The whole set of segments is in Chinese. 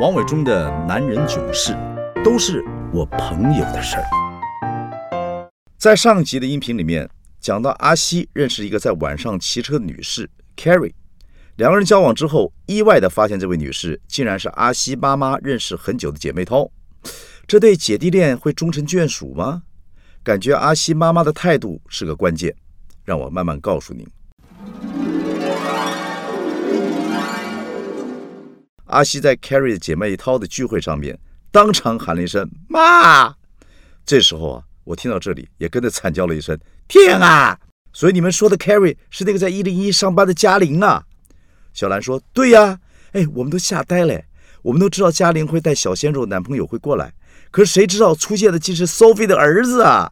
王伟忠的男人囧事，都是我朋友的事儿。在上集的音频里面讲到，阿西认识一个在晚上骑车的女士 Carrie，两个人交往之后，意外的发现这位女士竟然是阿西妈妈认识很久的姐妹涛。这对姐弟恋会终成眷属吗？感觉阿西妈妈的态度是个关键，让我慢慢告诉您。阿西在 Carrie 姐妹一涛的聚会上面，当场喊了一声“妈”。这时候啊，我听到这里也跟着惨叫了一声“天啊！”所以你们说的 Carrie 是那个在一零一上班的嘉玲啊？小兰说：“对呀。”哎，我们都吓呆了。我们都知道嘉玲会带小鲜肉男朋友会过来，可是谁知道出现的竟是 Sophie 的儿子啊！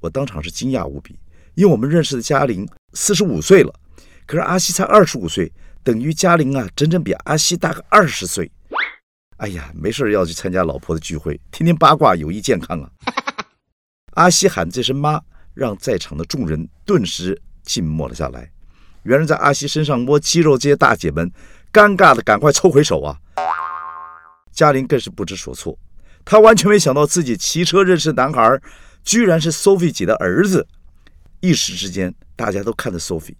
我当场是惊讶无比，因为我们认识的嘉玲四十五岁了，可是阿西才二十五岁。等于嘉玲啊，整整比阿西大个二十岁。哎呀，没事要去参加老婆的聚会，听听八卦有益健康啊。阿西喊这声妈，让在场的众人顿时静默了下来。原来在阿西身上摸肌肉这些大姐们，尴尬的赶快抽回手啊。嘉玲更是不知所措，她完全没想到自己骑车认识的男孩，居然是 Sophie 姐的儿子。一时之间，大家都看着 Sophie。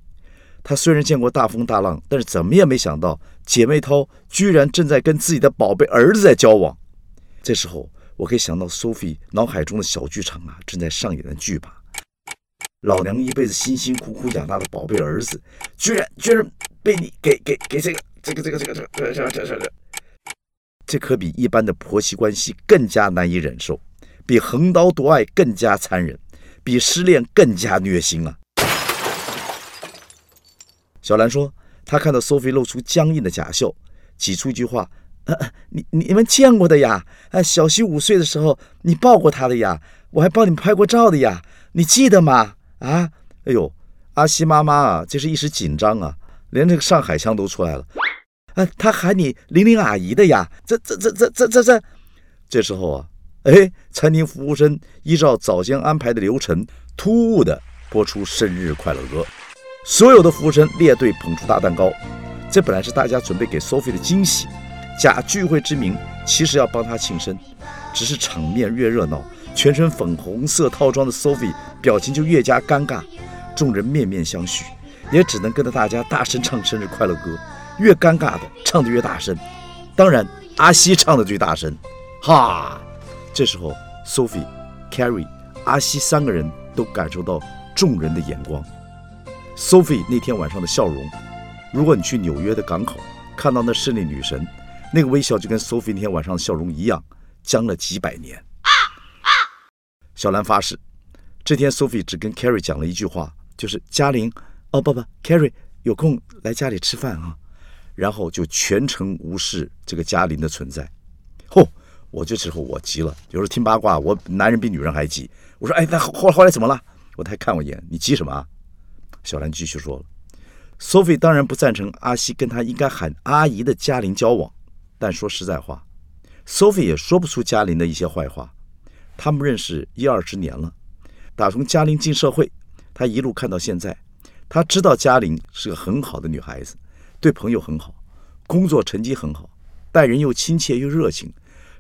他虽然见过大风大浪，但是怎么也没想到姐妹涛居然正在跟自己的宝贝儿子在交往。这时候，我可以想到 Sophie 脑海中的小剧场啊，正在上演的剧吧。老娘一辈子辛辛苦苦养大的宝贝儿子，居然居然被你给给给这个这个这个这个这个这这这这，这可比一般的婆媳关系更加难以忍受，比横刀夺爱更加残忍，比失恋更加虐心啊！小兰说：“她看到 Sophie 露出僵硬的假笑，挤出一句话：‘呃，你你们见过的呀？哎，小西五岁的时候你抱过他的呀，我还帮你拍过照的呀，你记得吗？’啊，哎呦，阿西妈妈啊，这是一时紧张啊，连这个上海腔都出来了。啊，他喊你玲玲阿姨的呀，这这这这这这这，这时候啊，哎，餐厅服务生依照早先安排的流程，突兀的播出生日快乐歌。”所有的服务生列队捧出大蛋糕，这本来是大家准备给 Sophie 的惊喜，假聚会之名，其实要帮她庆生。只是场面越热闹，全身粉红色套装的 Sophie 表情就越加尴尬，众人面面相觑，也只能跟着大家大声唱生日快乐歌，越尴尬的唱得越大声。当然，阿西唱的最大声，哈！这时候，Sophie、Carrie、阿西三个人都感受到众人的眼光。Sophie 那天晚上的笑容，如果你去纽约的港口看到那胜利女神，那个微笑就跟 Sophie 那天晚上的笑容一样，僵了几百年。小兰发誓，这天 Sophie 只跟 Carrie 讲了一句话，就是嘉玲，哦不不，Carrie 有空来家里吃饭啊，然后就全程无视这个嘉玲的存在。嚯，我这时候我急了，有时候听八卦，我男人比女人还急。我说，哎，那后后来怎么了？我他还看我一眼，你急什么？小兰继续说了：“Sophie 当然不赞成阿西跟他应该喊阿姨的嘉玲交往，但说实在话，Sophie 也说不出嘉玲的一些坏话。他们认识一二十年了，打从嘉玲进社会，他一路看到现在，他知道嘉玲是个很好的女孩子，对朋友很好，工作成绩很好，待人又亲切又热情，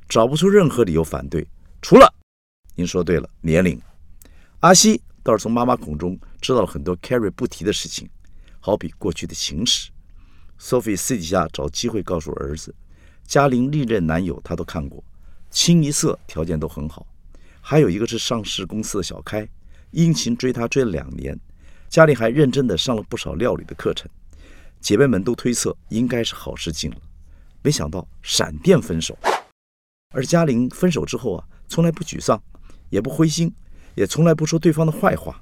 找不出任何理由反对。除了，您说对了，年龄，阿西。”倒是从妈妈口中知道了很多 Carrie 不提的事情，好比过去的情史。Sophie 私底下找机会告诉儿子，嘉玲历任男友他都看过，清一色条件都很好，还有一个是上市公司的小开，殷勤追她追了两年。嘉玲还认真的上了不少料理的课程，姐妹们都推测应该是好事近了。没想到闪电分手，而嘉玲分手之后啊，从来不沮丧，也不灰心。也从来不说对方的坏话。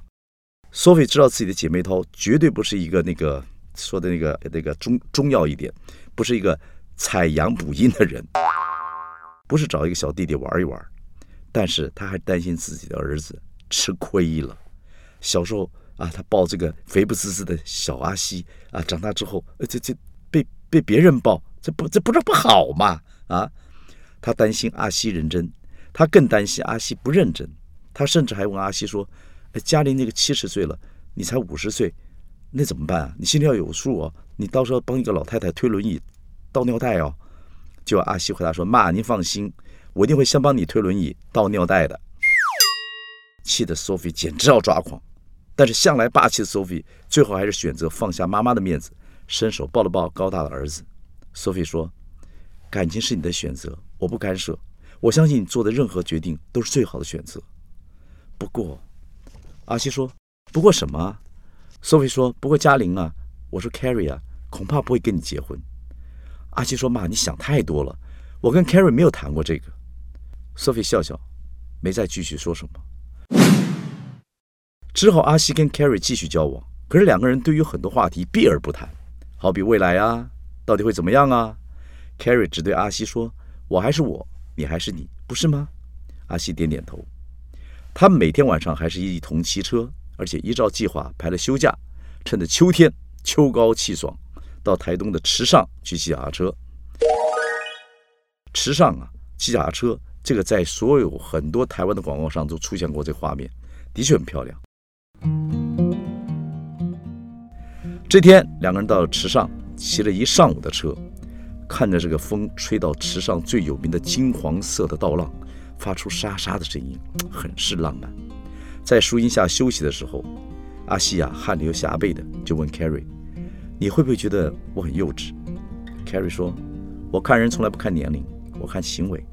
Sophie 知道自己的姐妹淘绝对不是一个那个说的那个那个中中药一点，不是一个采阳补阴的人，不是找一个小弟弟玩一玩。但是他还担心自己的儿子吃亏了。小时候啊，他抱这个肥不滋滋的小阿西啊，长大之后，这这被被别人抱，这不这不是不好吗？啊，他担心阿西认真，他更担心阿西不认真。他甚至还问阿西说：“嘉玲那个七十岁了，你才五十岁，那怎么办啊？你心里要有数啊！你到时候帮一个老太太推轮椅、倒尿袋哦。”就阿西回答说：“妈，您放心，我一定会先帮你推轮椅倒尿袋的。”气得 Sophie 简直要抓狂，但是向来霸气的 Sophie 最后还是选择放下妈妈的面子，伸手抱了抱高大的儿子。Sophie 说：“感情是你的选择，我不干涉。我相信你做的任何决定都是最好的选择。”不过，阿西说：“不过什么？”Sophie 说：“不过嘉玲啊，我说 Carrie 啊，恐怕不会跟你结婚。”阿西说：“妈，你想太多了，我跟 Carrie 没有谈过这个。”Sophie 笑笑，没再继续说什么。之后，阿西跟 Carrie 继续交往，可是两个人对于很多话题避而不谈，好比未来啊，到底会怎么样啊？Carrie 只对阿西说：“我还是我，你还是你，不是吗？”阿西点点头。他们每天晚上还是一同骑车，而且依照计划排了休假，趁着秋天秋高气爽。到台东的池上去骑脚踏车。池上啊，骑脚踏车，这个在所有很多台湾的广告上都出现过这画面，的确很漂亮。这天，两个人到了池上，骑了一上午的车，看着这个风吹到池上最有名的金黄色的稻浪，发出沙沙的声音，很是浪漫。在树荫下休息的时候，阿西亚汗流浃背的就问 Carrie。你会不会觉得我很幼稚？Carrie 说：“我看人从来不看年龄，我看行为。”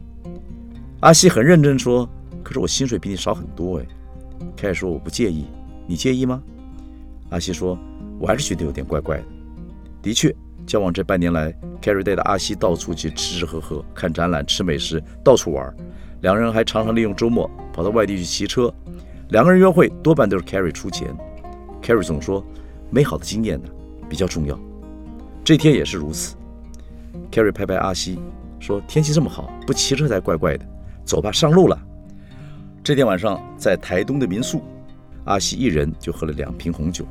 阿西很认真说：“可是我薪水比你少很多哎。”Carrie 说：“我不介意，你介意吗？”阿西说：“我还是觉得有点怪怪的。”的确，交往这半年来，Carrie 带着阿西到处去吃吃喝喝、看展览、吃美食，到处玩。两人还常常利用周末跑到外地去骑车。两个人约会多半都是 Carrie 出钱。Carrie 总说：“美好的经验呢？”比较重要，这天也是如此。Carrie 拍拍阿西说：“天气这么好，不骑车才怪怪的。走吧，上路了。”这天晚上在台东的民宿，阿西一人就喝了两瓶红酒，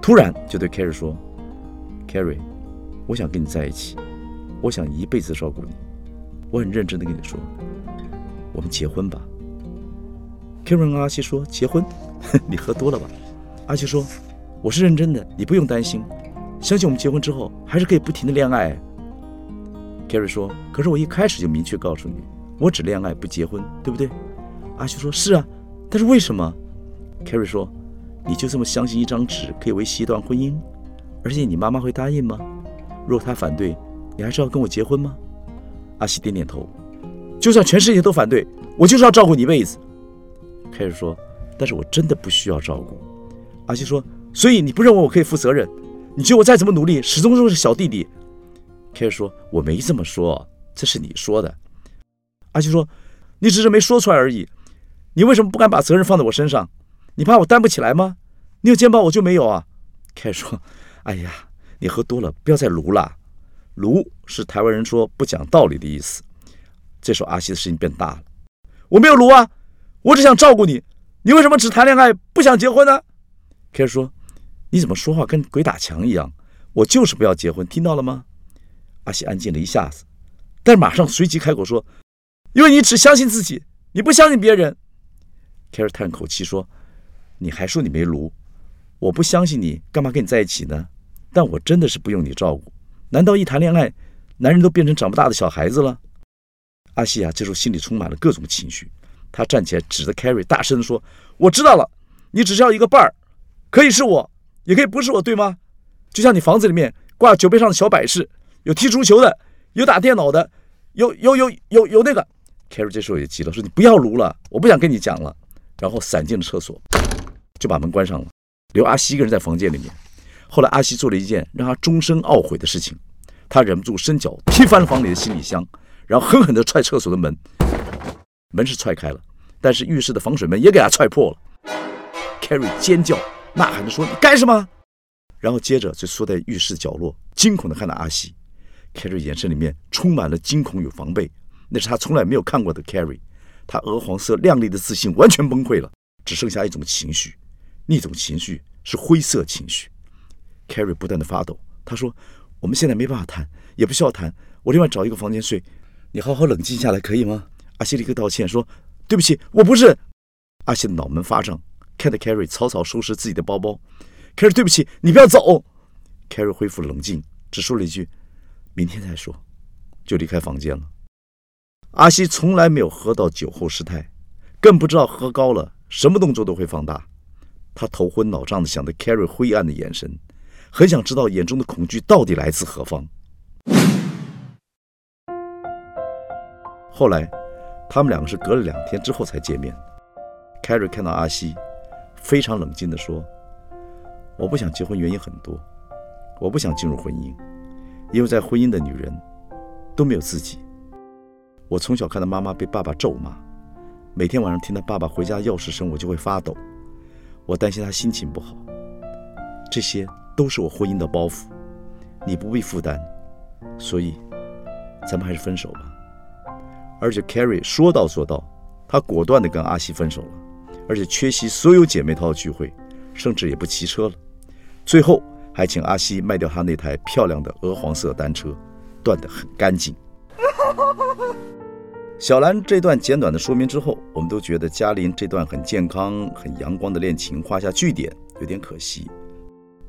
突然就对 Carrie 说：“Carrie，我想跟你在一起，我想一辈子照顾你。我很认真的跟你说，我们结婚吧。”Carrie 跟阿西说：“结婚？你喝多了吧？”阿西说。我是认真的，你不用担心，相信我们结婚之后还是可以不停的恋爱。Carrie 说：“可是我一开始就明确告诉你，我只恋爱不结婚，对不对？”阿修说：“是啊，但是为什么？”Carrie 说：“你就这么相信一张纸可以维系一段婚姻？而且你妈妈会答应吗？若她反对，你还是要跟我结婚吗？”阿西点点头。就算全世界都反对，我就是要照顾你一辈子。Carrie 说：“但是我真的不需要照顾。”阿西说。所以你不认为我可以负责任？你觉得我再怎么努力，始终都是小弟弟。凯尔说：“我没这么说，这是你说的。”阿西说：“你只是没说出来而已。你为什么不敢把责任放在我身上？你怕我担不起来吗？你有肩膀，我就没有啊。”凯尔说：“哎呀，你喝多了，不要再撸了。卢是台湾人说不讲道理的意思。”这时候阿西的事情变大了：“我没有卢啊，我只想照顾你。你为什么只谈恋爱不想结婚呢？”凯尔说。你怎么说话跟鬼打墙一样？我就是不要结婚，听到了吗？阿西安静了一下子，但马上随即开口说：“因为你只相信自己，你不相信别人。”凯尔叹口气说：“你还说你没炉？我不相信你，干嘛跟你在一起呢？但我真的是不用你照顾。难道一谈恋爱，男人都变成长不大的小孩子了？”阿西啊，这时候心里充满了各种情绪。他站起来，指着 carry，大声地说：“我知道了，你只需要一个伴儿，可以是我。”也可以不是我，对吗？就像你房子里面挂酒杯上的小摆饰，有踢足球的，有打电脑的，有有有有有那个。Carrie 这时候也急了，说：“你不要撸了，我不想跟你讲了。”然后闪进了厕所，就把门关上了，留阿西一个人在房间里面。后来阿西做了一件让他终身懊悔的事情，他忍不住伸脚踢翻了房里的行李箱，然后狠狠地踹厕所的门。门是踹开了，但是浴室的防水门也给他踹破了。Carrie 尖叫。呐喊着说：“你干什么？”然后接着就缩在浴室角落，惊恐地看到阿西。Carrie 眼神里面充满了惊恐与防备，那是他从来没有看过的 Carrie。他鹅黄色亮丽的自信完全崩溃了，只剩下一种情绪，那种情绪是灰色情绪。Carrie 不断地发抖。他说：“我们现在没办法谈，也不需要谈。我另外找一个房间睡。你好好冷静下来，可以吗？”阿西立刻道歉说：“对不起，我不是。”阿西的脑门发胀。看着 Carrie 草草收拾自己的包包，Carrie 对不起，你不要走。Carrie 恢复冷静，只说了一句：“明天再说。”就离开房间了。阿西从来没有喝到酒后失态，更不知道喝高了什么动作都会放大。他头昏脑胀的想着 Carrie 灰暗的眼神，很想知道眼中的恐惧到底来自何方。后来，他们两个是隔了两天之后才见面。凯瑞看到阿西，非常冷静地说：“我不想结婚，原因很多。我不想进入婚姻，因为在婚姻的女人都没有自己。我从小看到妈妈被爸爸咒骂，每天晚上听到爸爸回家钥匙声，我就会发抖。我担心他心情不好。这些都是我婚姻的包袱，你不必负担。所以，咱们还是分手吧。”而且 Carrie 说到做到，他果断地跟阿西分手了，而且缺席所有姐妹淘的聚会，甚至也不骑车了。最后还请阿西卖掉他那台漂亮的鹅黄色单车，断得很干净。小兰这段简短的说明之后，我们都觉得嘉玲这段很健康、很阳光的恋情画下句点，有点可惜。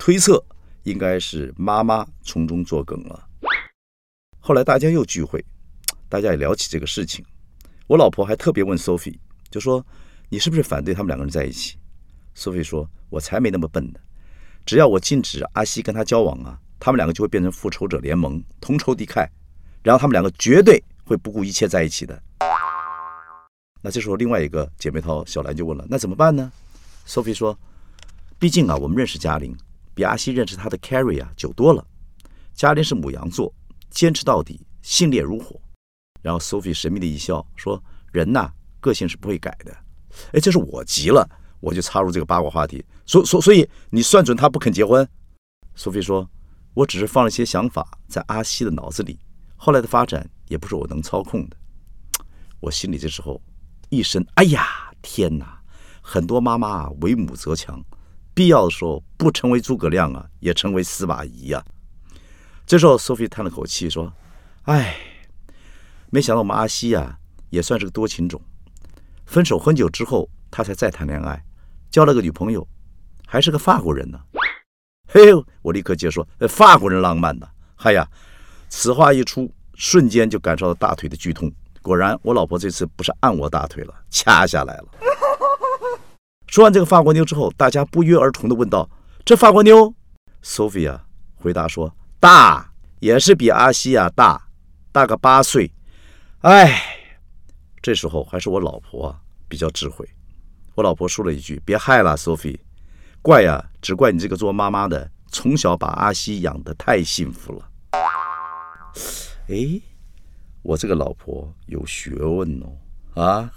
推测应该是妈妈从中作梗了。后来大家又聚会。大家也聊起这个事情，我老婆还特别问 Sophie，就说：“你是不是反对他们两个人在一起？”Sophie 说：“我才没那么笨呢，只要我禁止阿西跟他交往啊，他们两个就会变成复仇者联盟，同仇敌忾，然后他们两个绝对会不顾一切在一起的。”那这时候另外一个姐妹淘小兰就问了：“那怎么办呢？”Sophie 说：“毕竟啊，我们认识嘉玲，比阿西认识他的 Carrie 啊久多了。嘉玲是母羊座，坚持到底，性烈如火。”然后 Sophie 神秘的一笑，说：“人呐，个性是不会改的。”哎，这是我急了，我就插入这个八卦话题。所所所以，你算准他不肯结婚？Sophie 说：“我只是放了些想法在阿西的脑子里，后来的发展也不是我能操控的。”我心里这时候一声：“哎呀，天哪！很多妈妈啊，为母则强，必要的时候不成为诸葛亮啊，也成为司马懿呀。”这时候 Sophie 叹了口气说：“哎。”没想到我们阿西呀，也算是个多情种。分手很久之后，他才再谈恋爱，交了个女朋友，还是个法国人呢。嘿，我立刻接说：“法国人浪漫的。”嗨呀，此话一出，瞬间就感受到大腿的剧痛。果然，我老婆这次不是按我大腿了，掐下来了。说完这个法国妞之后，大家不约而同的问道：“这法国妞？”Sophia 回答说：“大，也是比阿西呀大，大个八岁。”哎，这时候还是我老婆比较智慧。我老婆说了一句：“别害了，Sophie，怪呀，只怪你这个做妈妈的，从小把阿西养得太幸福了。”哎，我这个老婆有学问哦，啊，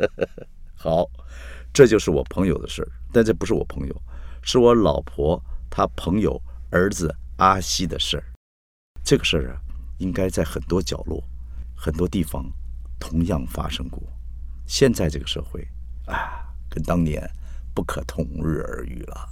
好，这就是我朋友的事儿，但这不是我朋友，是我老婆她朋友儿子阿西的事儿。这个事儿啊，应该在很多角落。很多地方同样发生过，现在这个社会啊，跟当年不可同日而语了。